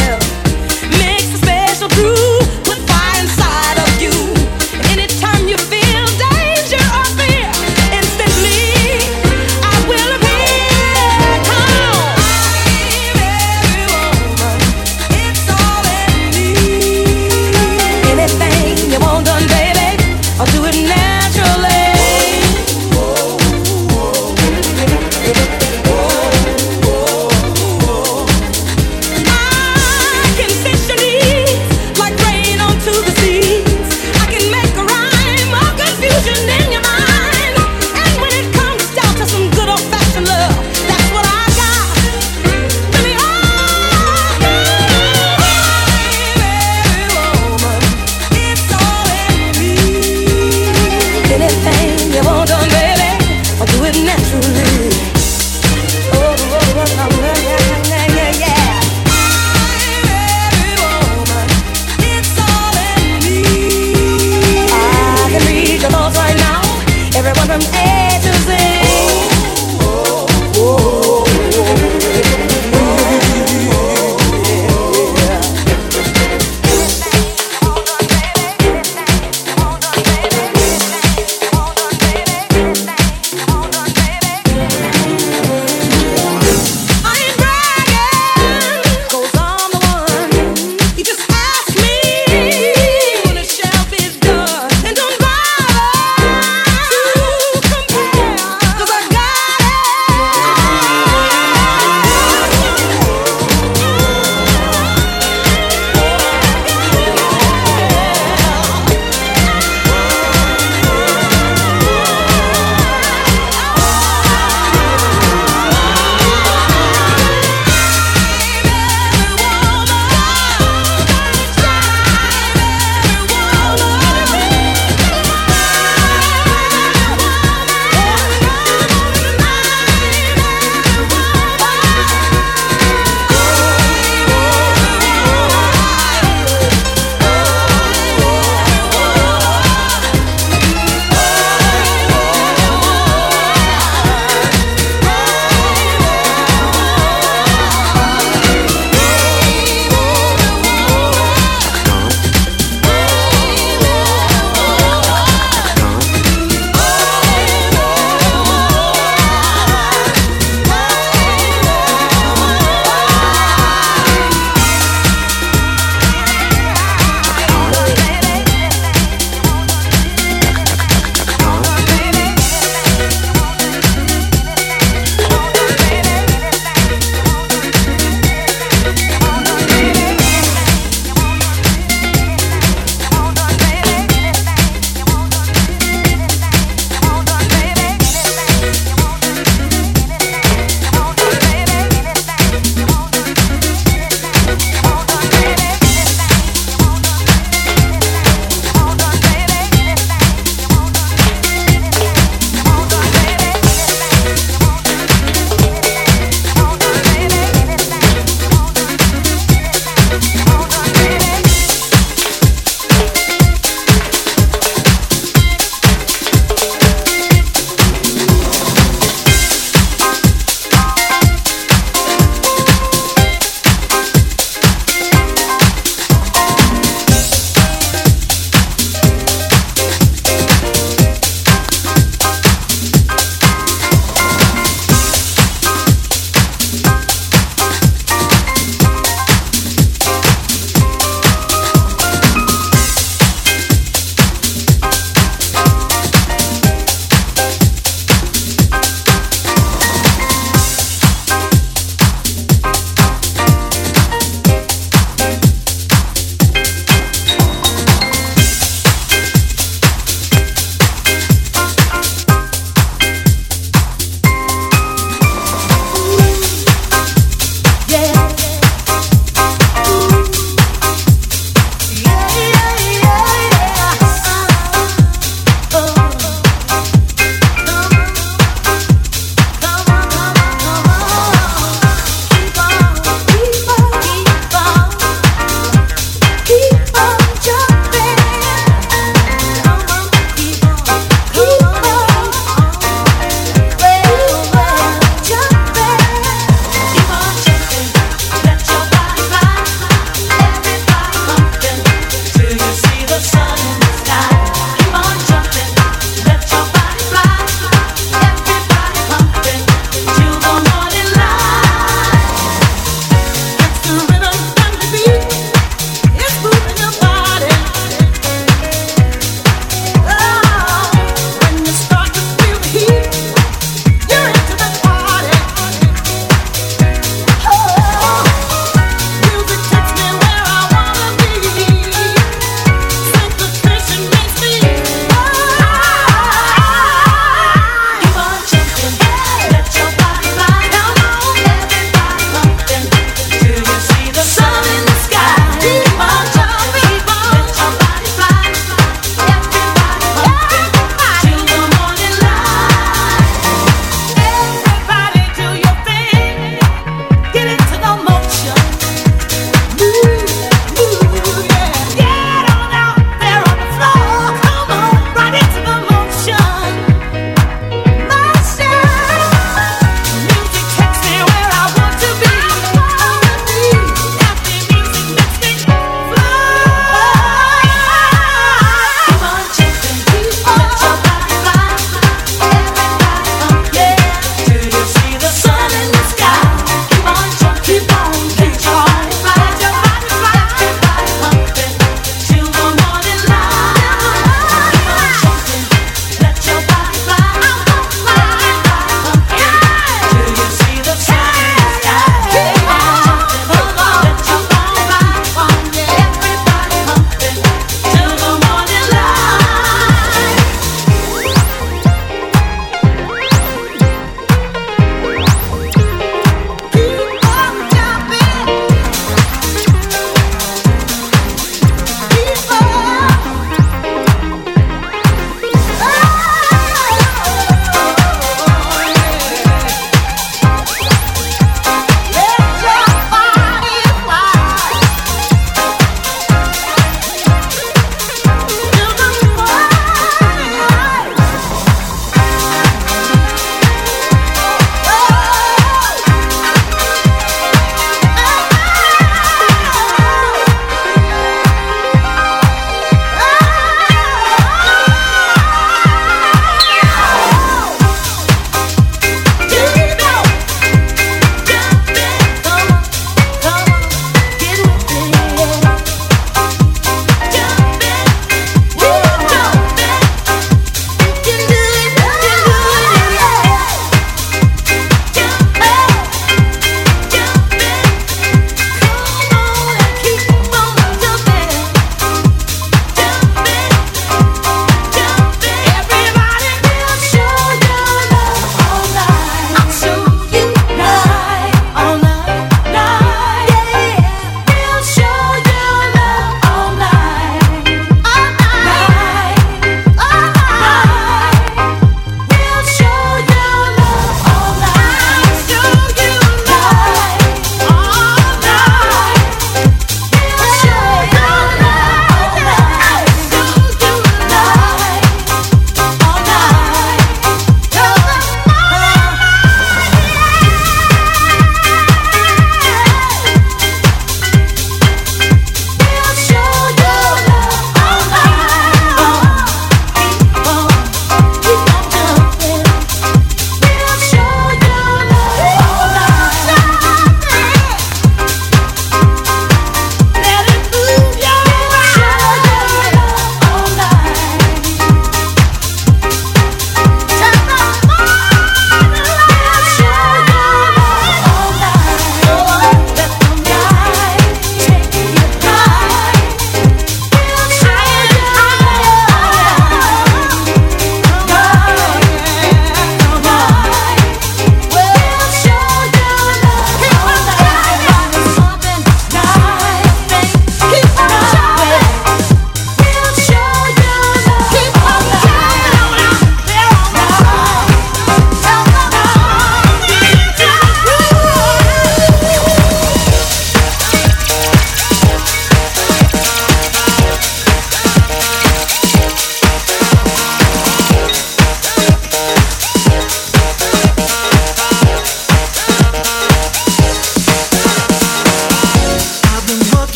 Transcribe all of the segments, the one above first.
Yeah.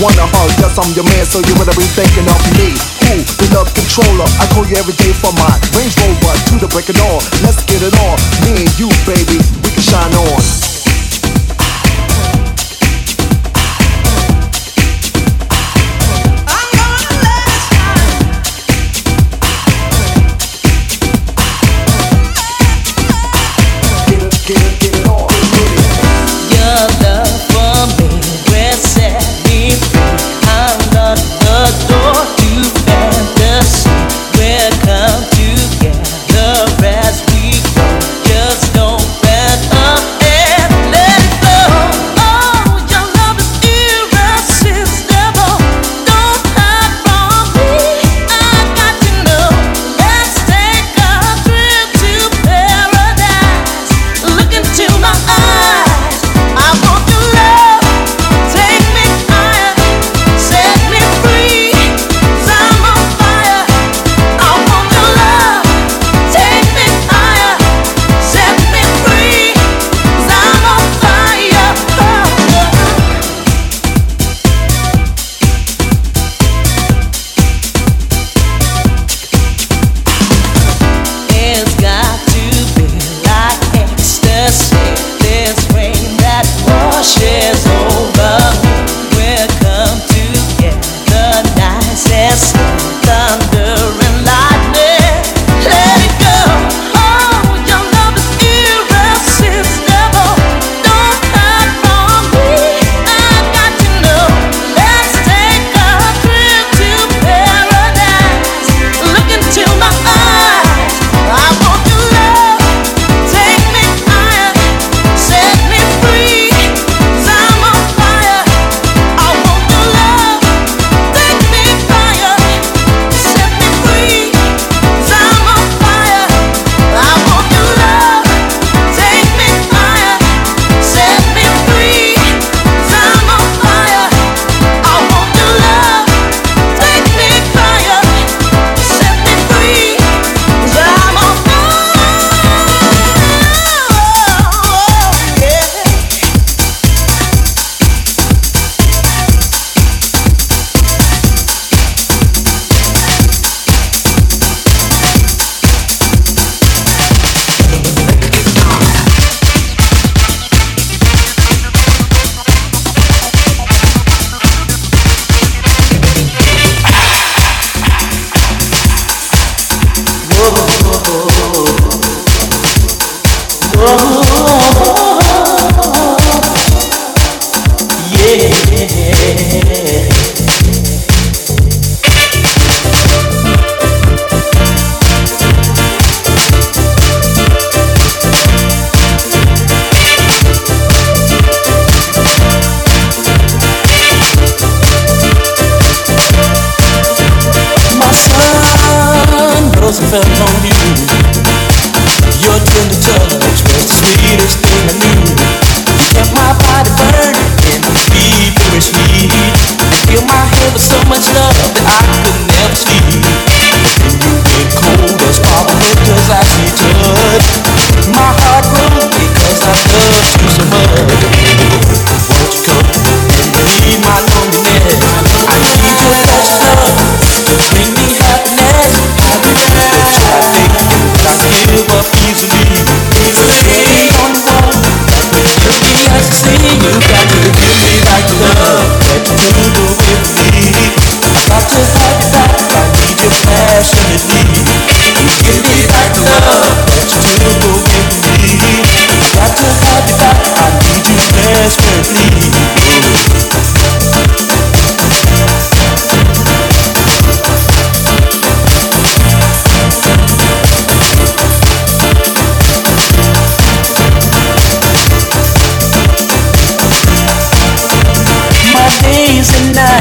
Wanna hug, yes, I'm your man, so you better be thinking of me. Who, the love controller? I call you every day for my Range Rover to the break it all. Let's get it on. Me and you, baby,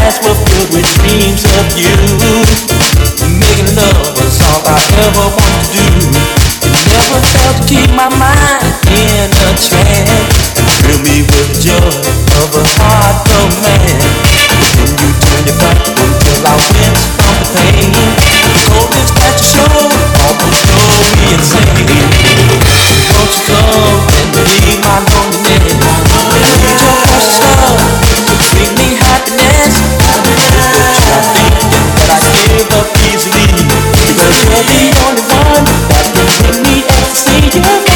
nights were filled with dreams of you. Making love was all I ever wanted to do. It never failed to keep my mind in a trance. Fill me with joy of a heart romance. Then you turned it back until I went from the pain. The coldness that you showed almost drove me insane. Won't you come and leave my loneliness? the only one that can make me see you.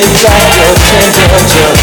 inside your temperature